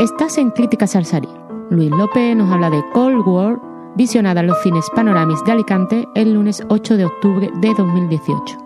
Estás en Crítica Salsari. Luis López nos habla de Cold War, visionada en los cines Panoramis de Alicante el lunes 8 de octubre de 2018.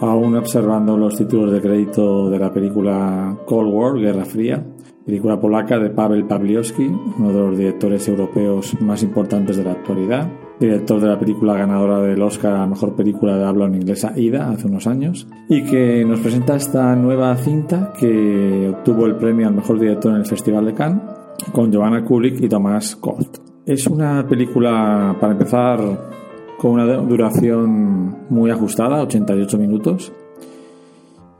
Aún observando los títulos de crédito de la película Cold War, Guerra Fría, película polaca de Pavel Pawliowski, uno de los directores europeos más importantes de la actualidad, director de la película ganadora del Oscar a Mejor Película de Habla en Inglesa Ida hace unos años, y que nos presenta esta nueva cinta que obtuvo el premio al Mejor Director en el Festival de Cannes con Joanna Kulik y Tomás Kort. Es una película, para empezar, con una duración muy ajustada, 88 minutos,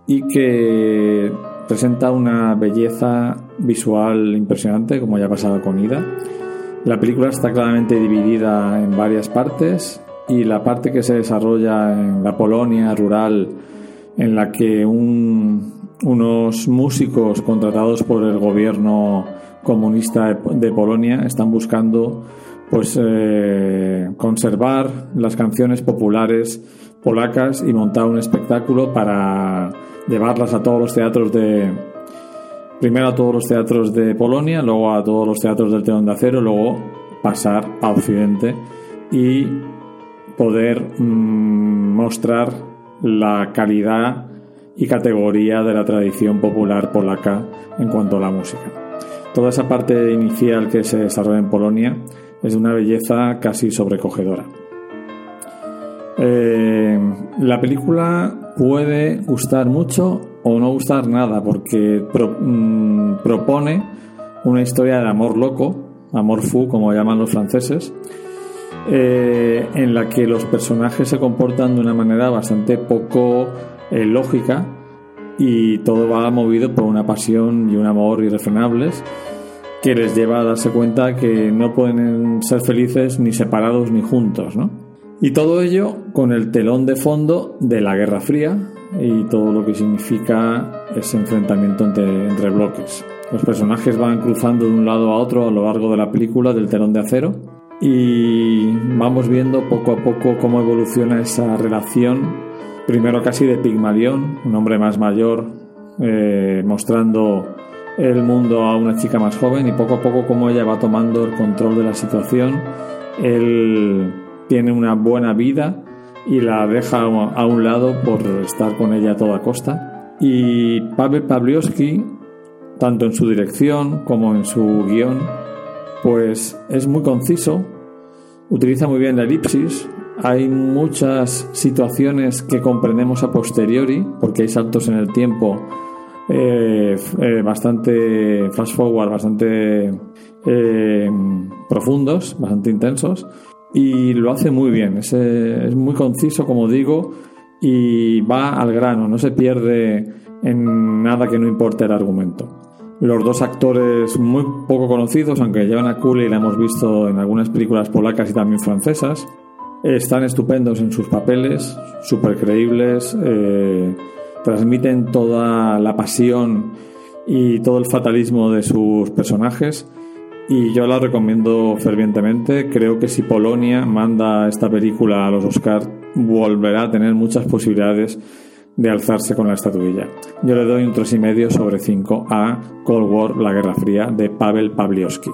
y que presenta una belleza visual impresionante, como ya pasaba con Ida. La película está claramente dividida en varias partes y la parte que se desarrolla en la Polonia rural, en la que unos músicos contratados por el gobierno comunista de Polonia están buscando pues eh, conservar las canciones populares polacas y montar un espectáculo para llevarlas a todos los teatros de primero a todos los teatros de Polonia, luego a todos los teatros del telón de acero, luego pasar a Occidente y poder mm, mostrar la calidad y categoría de la tradición popular polaca en cuanto a la música. Toda esa parte inicial que se desarrolla en Polonia es de una belleza casi sobrecogedora. Eh, la película puede gustar mucho o no gustar nada porque mm, propone una historia de amor loco, amor fou como llaman los franceses, eh, en la que los personajes se comportan de una manera bastante poco eh, lógica y todo va movido por una pasión y un amor irrefrenables que les lleva a darse cuenta que no pueden ser felices ni separados ni juntos, ¿no? Y todo ello con el telón de fondo de la Guerra Fría y todo lo que significa ese enfrentamiento entre, bloques. Los personajes van cruzando de un lado a otro a lo largo de la película del telón de acero y vamos viendo poco a poco cómo evoluciona esa relación, primero casi de Pigmalión, un hombre más mayor, eh, mostrando el mundo a una chica más joven y poco a poco como ella va tomando el control de la situación. Él tiene una buena vida y la deja a un lado por estar con ella a toda costa. Y Pavel Pawliowski, tanto en su dirección como en su guion, pues es muy conciso, utiliza muy bien la elipsis, hay muchas situaciones que comprendemos a posteriori, porque hay saltos en el tiempo eh, eh, bastante fast forward, bastante eh, profundos, bastante intensos, y lo hace muy bien. Es, es, muy conciso, como digo, y va al grano, no se pierde en nada que no importe el argumento. Los dos actores muy poco conocidos, aunque llevan a Cooley la hemos visto en algunas películas polacas y también francesas, están estupendos en sus papeles, súper creíbles. Eh, transmiten toda la pasión y todo el fatalismo de sus personajes y yo la recomiendo fervientemente. Creo que si Polonia manda esta película a los Oscars, volverá a tener muchas posibilidades de alzarse con la estatuilla. Yo le doy un 3,5 sobre 5 a Cold War, la Guerra Fría, de Pavel Pawliowski.